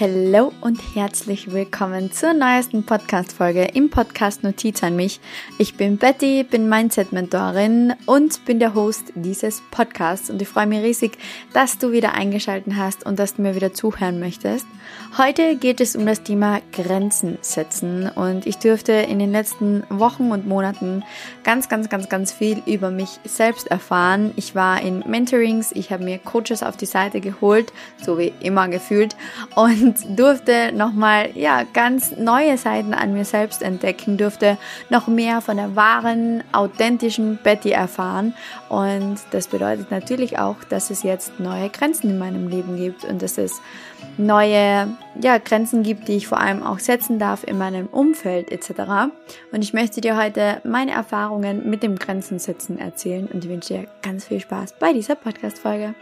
Hallo und herzlich willkommen zur neuesten Podcast-Folge im Podcast Notiz an mich. Ich bin Betty, bin Mindset-Mentorin und bin der Host dieses Podcasts und ich freue mich riesig, dass du wieder eingeschaltet hast und dass du mir wieder zuhören möchtest. Heute geht es um das Thema Grenzen setzen und ich durfte in den letzten Wochen und Monaten ganz, ganz, ganz, ganz viel über mich selbst erfahren. Ich war in Mentorings, ich habe mir Coaches auf die Seite geholt, so wie immer gefühlt und und durfte nochmal, ja, ganz neue Seiten an mir selbst entdecken, durfte noch mehr von der wahren, authentischen Betty erfahren. Und das bedeutet natürlich auch, dass es jetzt neue Grenzen in meinem Leben gibt und dass es neue, ja, Grenzen gibt, die ich vor allem auch setzen darf in meinem Umfeld etc. Und ich möchte dir heute meine Erfahrungen mit dem Grenzen setzen erzählen und ich wünsche dir ganz viel Spaß bei dieser Podcast-Folge.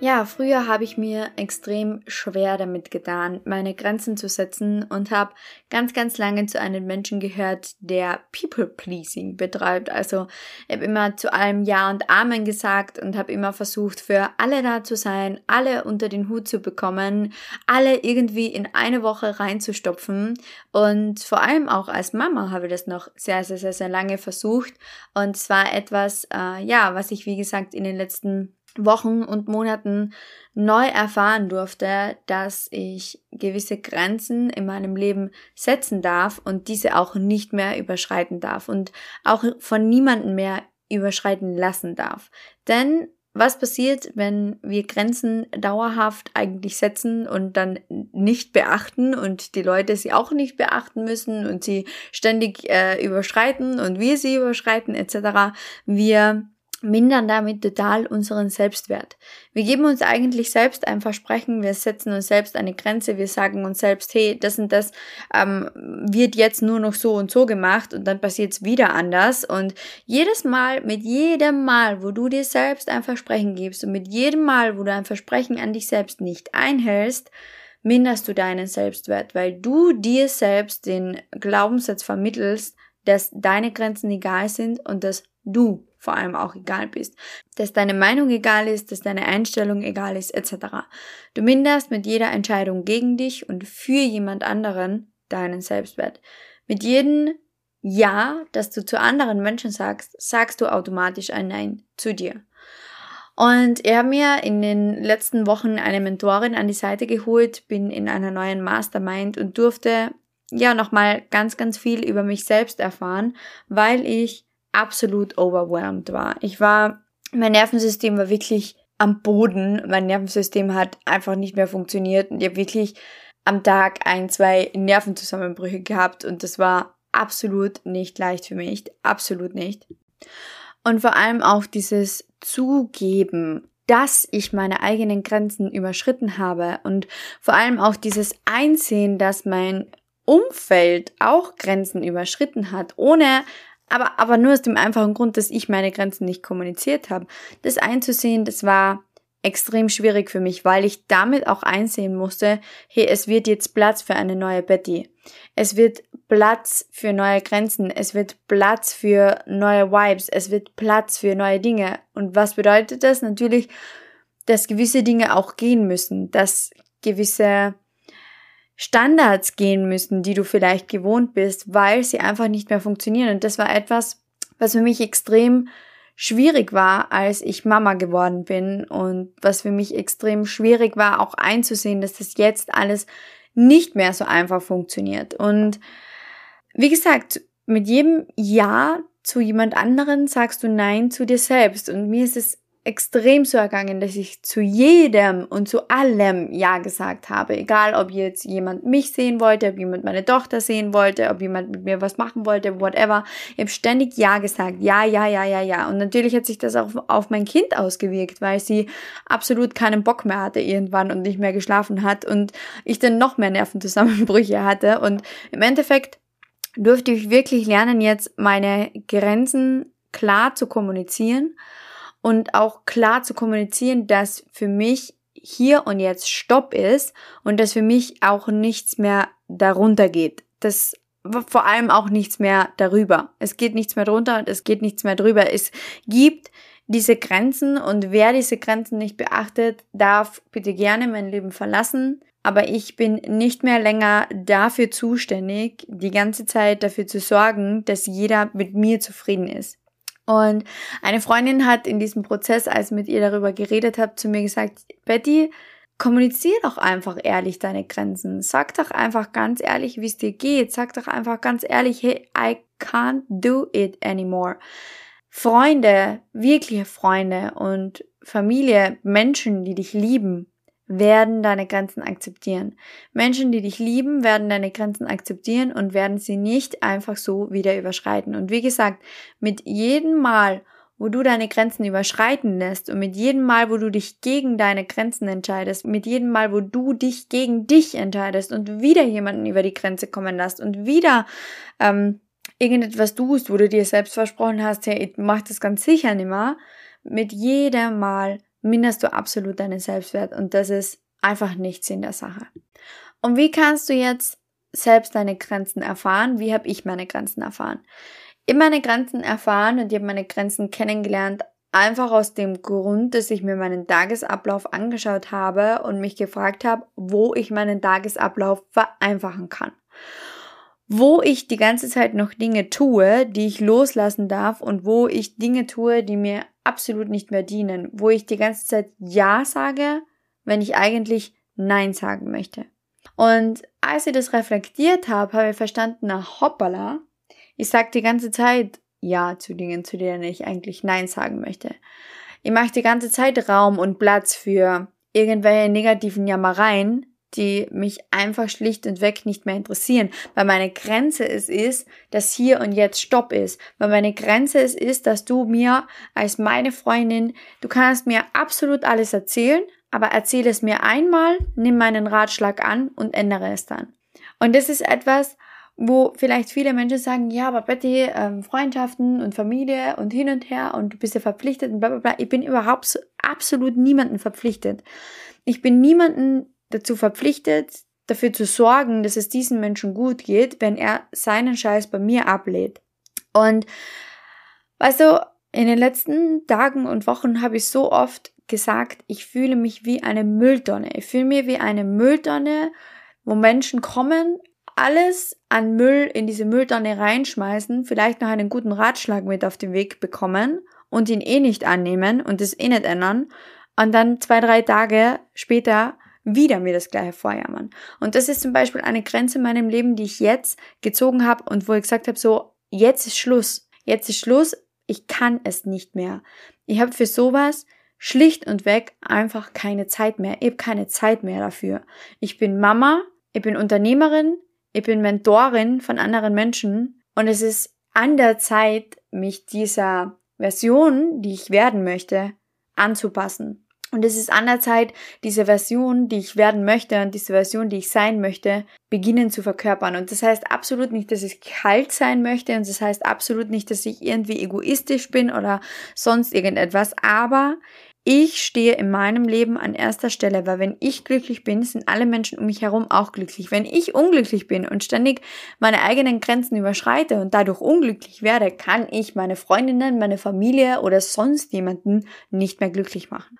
Ja, früher habe ich mir extrem schwer damit getan, meine Grenzen zu setzen und habe ganz, ganz lange zu einem Menschen gehört, der People-Pleasing betreibt. Also ich habe immer zu allem Ja und Amen gesagt und habe immer versucht, für alle da zu sein, alle unter den Hut zu bekommen, alle irgendwie in eine Woche reinzustopfen. Und vor allem auch als Mama habe ich das noch sehr, sehr, sehr, sehr lange versucht. Und zwar etwas, äh, ja, was ich, wie gesagt, in den letzten Wochen und Monaten neu erfahren durfte, dass ich gewisse Grenzen in meinem Leben setzen darf und diese auch nicht mehr überschreiten darf und auch von niemandem mehr überschreiten lassen darf. Denn was passiert, wenn wir Grenzen dauerhaft eigentlich setzen und dann nicht beachten und die Leute sie auch nicht beachten müssen und sie ständig äh, überschreiten und wir sie überschreiten etc. Wir mindern damit total unseren Selbstwert. Wir geben uns eigentlich selbst ein Versprechen, wir setzen uns selbst eine Grenze, wir sagen uns selbst, hey, das und das ähm, wird jetzt nur noch so und so gemacht und dann passiert es wieder anders. Und jedes Mal, mit jedem Mal, wo du dir selbst ein Versprechen gibst und mit jedem Mal, wo du ein Versprechen an dich selbst nicht einhältst, minderst du deinen Selbstwert, weil du dir selbst den Glaubenssatz vermittelst, dass deine Grenzen egal sind und dass du vor allem auch egal bist, dass deine Meinung egal ist, dass deine Einstellung egal ist, etc. Du minderst mit jeder Entscheidung gegen dich und für jemand anderen deinen Selbstwert. Mit jedem Ja, das du zu anderen Menschen sagst, sagst du automatisch ein Nein zu dir. Und er hat mir in den letzten Wochen eine Mentorin an die Seite geholt, bin in einer neuen Mastermind und durfte ja nochmal ganz, ganz viel über mich selbst erfahren, weil ich absolut overwhelmed war. Ich war, mein Nervensystem war wirklich am Boden. Mein Nervensystem hat einfach nicht mehr funktioniert und ich habe wirklich am Tag ein, zwei Nervenzusammenbrüche gehabt und das war absolut nicht leicht für mich. Absolut nicht. Und vor allem auch dieses Zugeben, dass ich meine eigenen Grenzen überschritten habe und vor allem auch dieses Einsehen, dass mein Umfeld auch Grenzen überschritten hat, ohne aber, aber nur aus dem einfachen Grund, dass ich meine Grenzen nicht kommuniziert habe. Das einzusehen, das war extrem schwierig für mich, weil ich damit auch einsehen musste, hey, es wird jetzt Platz für eine neue Betty. Es wird Platz für neue Grenzen. Es wird Platz für neue Vibes. Es wird Platz für neue Dinge. Und was bedeutet das? Natürlich, dass gewisse Dinge auch gehen müssen, dass gewisse Standards gehen müssen, die du vielleicht gewohnt bist, weil sie einfach nicht mehr funktionieren. Und das war etwas, was für mich extrem schwierig war, als ich Mama geworden bin und was für mich extrem schwierig war, auch einzusehen, dass das jetzt alles nicht mehr so einfach funktioniert. Und wie gesagt, mit jedem Ja zu jemand anderen sagst du Nein zu dir selbst. Und mir ist es extrem so ergangen, dass ich zu jedem und zu allem Ja gesagt habe. Egal, ob jetzt jemand mich sehen wollte, ob jemand meine Tochter sehen wollte, ob jemand mit mir was machen wollte, whatever. Ich habe ständig Ja gesagt. Ja, ja, ja, ja, ja. Und natürlich hat sich das auch auf mein Kind ausgewirkt, weil sie absolut keinen Bock mehr hatte irgendwann und nicht mehr geschlafen hat und ich dann noch mehr Nervenzusammenbrüche hatte. Und im Endeffekt durfte ich wirklich lernen, jetzt meine Grenzen klar zu kommunizieren und auch klar zu kommunizieren, dass für mich hier und jetzt Stopp ist und dass für mich auch nichts mehr darunter geht. Das vor allem auch nichts mehr darüber. Es geht nichts mehr drunter und es geht nichts mehr drüber. Es gibt diese Grenzen und wer diese Grenzen nicht beachtet, darf bitte gerne mein Leben verlassen. Aber ich bin nicht mehr länger dafür zuständig, die ganze Zeit dafür zu sorgen, dass jeder mit mir zufrieden ist. Und eine Freundin hat in diesem Prozess, als ich mit ihr darüber geredet habe, zu mir gesagt, Betty, kommunizier doch einfach ehrlich deine Grenzen. Sag doch einfach ganz ehrlich, wie es dir geht. Sag doch einfach ganz ehrlich, hey, I can't do it anymore. Freunde, wirkliche Freunde und Familie, Menschen, die dich lieben, werden deine Grenzen akzeptieren. Menschen, die dich lieben, werden deine Grenzen akzeptieren und werden sie nicht einfach so wieder überschreiten. Und wie gesagt, mit jedem Mal, wo du deine Grenzen überschreiten lässt und mit jedem Mal, wo du dich gegen deine Grenzen entscheidest, mit jedem Mal, wo du dich gegen dich entscheidest und wieder jemanden über die Grenze kommen lässt und wieder ähm, irgendetwas tust, wo du dir selbst versprochen hast, hey, ich mach das ganz sicher nicht mehr, mit jedem Mal minderst du absolut deinen Selbstwert und das ist einfach nichts in der Sache. Und wie kannst du jetzt selbst deine Grenzen erfahren? Wie habe ich meine Grenzen erfahren? Ich habe meine Grenzen erfahren und ich habe meine Grenzen kennengelernt, einfach aus dem Grund, dass ich mir meinen Tagesablauf angeschaut habe und mich gefragt habe, wo ich meinen Tagesablauf vereinfachen kann wo ich die ganze Zeit noch Dinge tue, die ich loslassen darf und wo ich Dinge tue, die mir absolut nicht mehr dienen, wo ich die ganze Zeit Ja sage, wenn ich eigentlich Nein sagen möchte. Und als ich das reflektiert habe, habe ich verstanden, na hoppala, ich sage die ganze Zeit Ja zu Dingen, zu denen ich eigentlich Nein sagen möchte. Ich mache die ganze Zeit Raum und Platz für irgendwelche negativen Jammereien, die mich einfach schlicht und weg nicht mehr interessieren, weil meine Grenze es ist, dass hier und jetzt Stopp ist, weil meine Grenze es ist, dass du mir als meine Freundin, du kannst mir absolut alles erzählen, aber erzähl es mir einmal, nimm meinen Ratschlag an und ändere es dann. Und das ist etwas, wo vielleicht viele Menschen sagen, ja, aber Betty, ähm, Freundschaften und Familie und hin und her und du bist ja verpflichtet und bla bla bla. Ich bin überhaupt so, absolut niemanden verpflichtet. Ich bin niemanden dazu verpflichtet, dafür zu sorgen, dass es diesen Menschen gut geht, wenn er seinen Scheiß bei mir ablehnt. Und weißt du, in den letzten Tagen und Wochen habe ich so oft gesagt, ich fühle mich wie eine Mülltonne. Ich fühle mich wie eine Mülltonne, wo Menschen kommen, alles an Müll in diese Mülltonne reinschmeißen, vielleicht noch einen guten Ratschlag mit auf den Weg bekommen und ihn eh nicht annehmen und es eh nicht ändern und dann zwei, drei Tage später wieder mir das gleiche vorjammern. Und das ist zum Beispiel eine Grenze in meinem Leben, die ich jetzt gezogen habe und wo ich gesagt habe, so, jetzt ist Schluss. Jetzt ist Schluss. Ich kann es nicht mehr. Ich habe für sowas schlicht und weg einfach keine Zeit mehr. Ich habe keine Zeit mehr dafür. Ich bin Mama, ich bin Unternehmerin, ich bin Mentorin von anderen Menschen und es ist an der Zeit, mich dieser Version, die ich werden möchte, anzupassen. Und es ist an der Zeit, diese Version, die ich werden möchte und diese Version, die ich sein möchte, beginnen zu verkörpern. Und das heißt absolut nicht, dass ich kalt sein möchte und das heißt absolut nicht, dass ich irgendwie egoistisch bin oder sonst irgendetwas. Aber ich stehe in meinem Leben an erster Stelle, weil wenn ich glücklich bin, sind alle Menschen um mich herum auch glücklich. Wenn ich unglücklich bin und ständig meine eigenen Grenzen überschreite und dadurch unglücklich werde, kann ich meine Freundinnen, meine Familie oder sonst jemanden nicht mehr glücklich machen.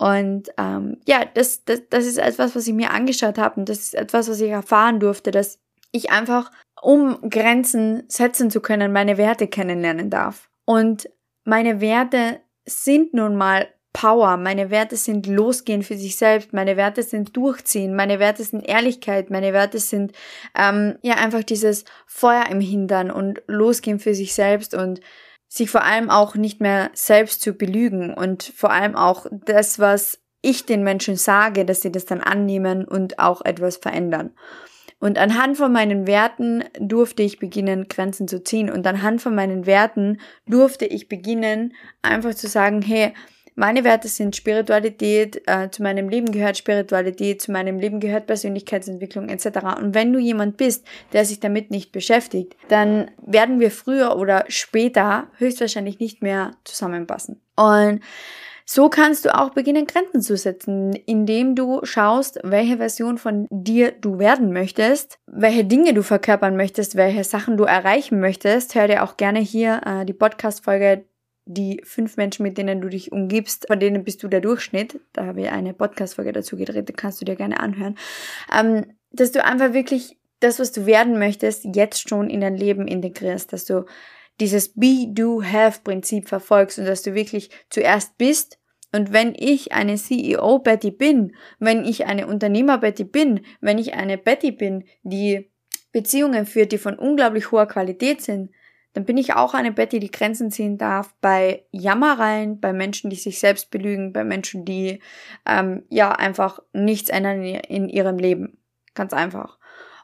Und ähm, ja, das, das, das ist etwas, was ich mir angeschaut habe und das ist etwas, was ich erfahren durfte, dass ich einfach, um Grenzen setzen zu können, meine Werte kennenlernen darf. Und meine Werte sind nun mal Power, meine Werte sind losgehen für sich selbst, meine Werte sind durchziehen, meine Werte sind Ehrlichkeit, meine Werte sind ähm, ja einfach dieses Feuer im Hintern und losgehen für sich selbst und sich vor allem auch nicht mehr selbst zu belügen und vor allem auch das, was ich den Menschen sage, dass sie das dann annehmen und auch etwas verändern. Und anhand von meinen Werten durfte ich beginnen, Grenzen zu ziehen. Und anhand von meinen Werten durfte ich beginnen, einfach zu sagen, hey, meine Werte sind Spiritualität, äh, zu meinem Leben gehört Spiritualität, zu meinem Leben gehört Persönlichkeitsentwicklung etc. Und wenn du jemand bist, der sich damit nicht beschäftigt, dann werden wir früher oder später höchstwahrscheinlich nicht mehr zusammenpassen. Und so kannst du auch beginnen, Grenzen zu setzen, indem du schaust, welche Version von dir du werden möchtest, welche Dinge du verkörpern möchtest, welche Sachen du erreichen möchtest. Hör dir auch gerne hier äh, die Podcast-Folge die fünf Menschen, mit denen du dich umgibst, von denen bist du der Durchschnitt. Da habe ich eine Podcast-Folge dazu gedreht, die kannst du dir gerne anhören. Ähm, dass du einfach wirklich das, was du werden möchtest, jetzt schon in dein Leben integrierst, dass du dieses Be, Do, Have Prinzip verfolgst und dass du wirklich zuerst bist. Und wenn ich eine CEO Betty bin, wenn ich eine Unternehmer Betty bin, wenn ich eine Betty bin, die Beziehungen führt, die von unglaublich hoher Qualität sind, dann bin ich auch eine Betty, die Grenzen ziehen darf bei Jammereien, bei Menschen, die sich selbst belügen, bei Menschen, die ähm, ja einfach nichts ändern in ihrem Leben. Ganz einfach.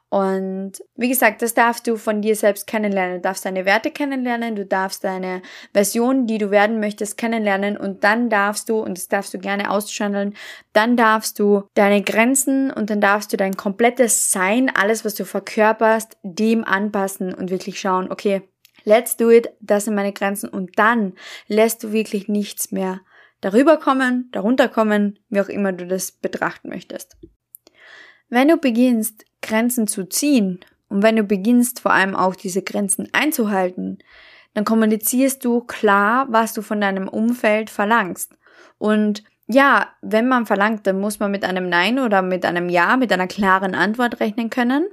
Und wie gesagt, das darfst du von dir selbst kennenlernen. Du darfst deine Werte kennenlernen, du darfst deine Version, die du werden möchtest, kennenlernen und dann darfst du, und das darfst du gerne auschanneln, dann darfst du deine Grenzen und dann darfst du dein komplettes Sein, alles, was du verkörperst, dem anpassen und wirklich schauen, okay, let's do it, das sind meine Grenzen und dann lässt du wirklich nichts mehr darüber kommen, darunter kommen, wie auch immer du das betrachten möchtest. Wenn du beginnst, Grenzen zu ziehen und wenn du beginnst, vor allem auch diese Grenzen einzuhalten, dann kommunizierst du klar, was du von deinem Umfeld verlangst. Und ja, wenn man verlangt, dann muss man mit einem Nein oder mit einem Ja, mit einer klaren Antwort rechnen können.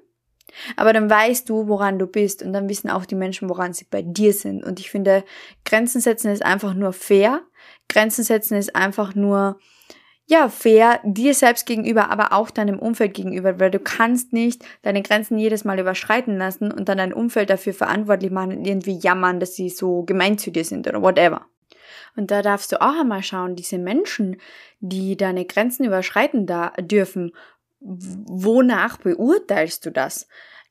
Aber dann weißt du, woran du bist und dann wissen auch die Menschen, woran sie bei dir sind. Und ich finde, Grenzen setzen ist einfach nur fair. Grenzen setzen ist einfach nur ja, fair dir selbst gegenüber, aber auch deinem Umfeld gegenüber, weil du kannst nicht deine Grenzen jedes Mal überschreiten lassen und dann dein Umfeld dafür verantwortlich machen und irgendwie jammern, dass sie so gemein zu dir sind oder whatever. Und da darfst du auch einmal schauen, diese Menschen, die deine Grenzen überschreiten da dürfen, wonach beurteilst du das?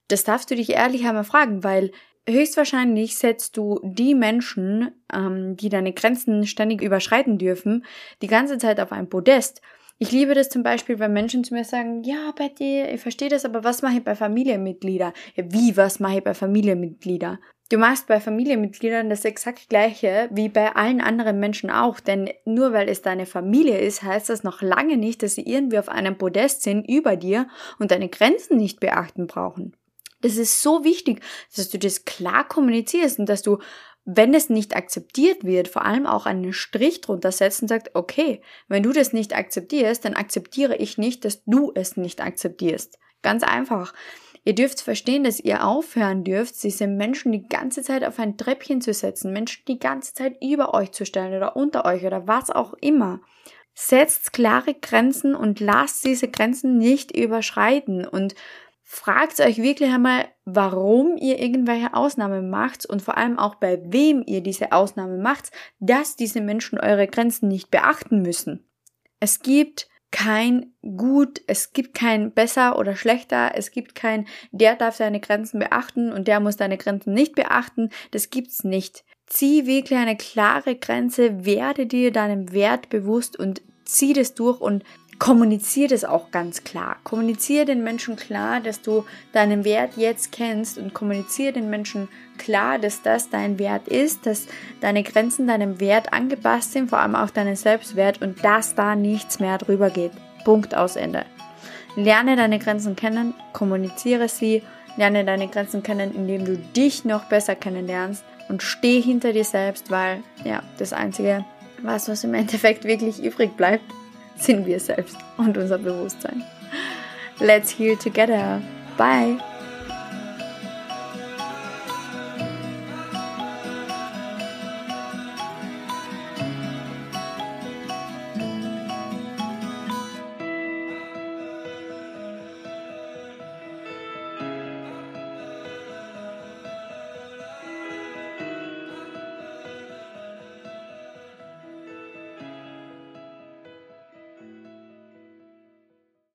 Das darfst du dich ehrlich einmal fragen, weil höchstwahrscheinlich setzt du die Menschen, ähm, die deine Grenzen ständig überschreiten dürfen, die ganze Zeit auf ein Podest. Ich liebe das zum Beispiel, wenn Menschen zu mir sagen, ja, Betty, ich verstehe das, aber was mache ich bei Familienmitgliedern? Ja, wie, was mache ich bei Familienmitgliedern? Du machst bei Familienmitgliedern das exakt gleiche wie bei allen anderen Menschen auch, denn nur weil es deine Familie ist, heißt das noch lange nicht, dass sie irgendwie auf einem Podest sind über dir und deine Grenzen nicht beachten brauchen. Das ist so wichtig, dass du das klar kommunizierst und dass du, wenn es nicht akzeptiert wird, vor allem auch einen Strich drunter setzt und sagst, okay, wenn du das nicht akzeptierst, dann akzeptiere ich nicht, dass du es nicht akzeptierst. Ganz einfach. Ihr dürft verstehen, dass ihr aufhören dürft, diese Menschen die ganze Zeit auf ein Treppchen zu setzen, Menschen die ganze Zeit über euch zu stellen oder unter euch oder was auch immer. Setzt klare Grenzen und lasst diese Grenzen nicht überschreiten und fragt euch wirklich einmal, warum ihr irgendwelche Ausnahmen macht und vor allem auch bei wem ihr diese Ausnahme macht, dass diese Menschen eure Grenzen nicht beachten müssen. Es gibt kein gut, es gibt kein besser oder schlechter, es gibt kein der darf seine Grenzen beachten und der muss deine Grenzen nicht beachten, das gibt's nicht. Zieh wirklich eine klare Grenze, werde dir deinem Wert bewusst und zieh das durch und kommuniziere das auch ganz klar. Kommuniziere den Menschen klar, dass du deinen Wert jetzt kennst und kommuniziere den Menschen klar, dass das dein Wert ist, dass deine Grenzen deinem Wert angepasst sind, vor allem auch deinen Selbstwert und dass da nichts mehr drüber geht. Punkt aus Ende. Lerne deine Grenzen kennen, kommuniziere sie, lerne deine Grenzen kennen, indem du dich noch besser kennenlernst und steh hinter dir selbst, weil ja, das einzige, was was im Endeffekt wirklich übrig bleibt, sind wir selbst und unser Bewusstsein. Let's heal together. Bye.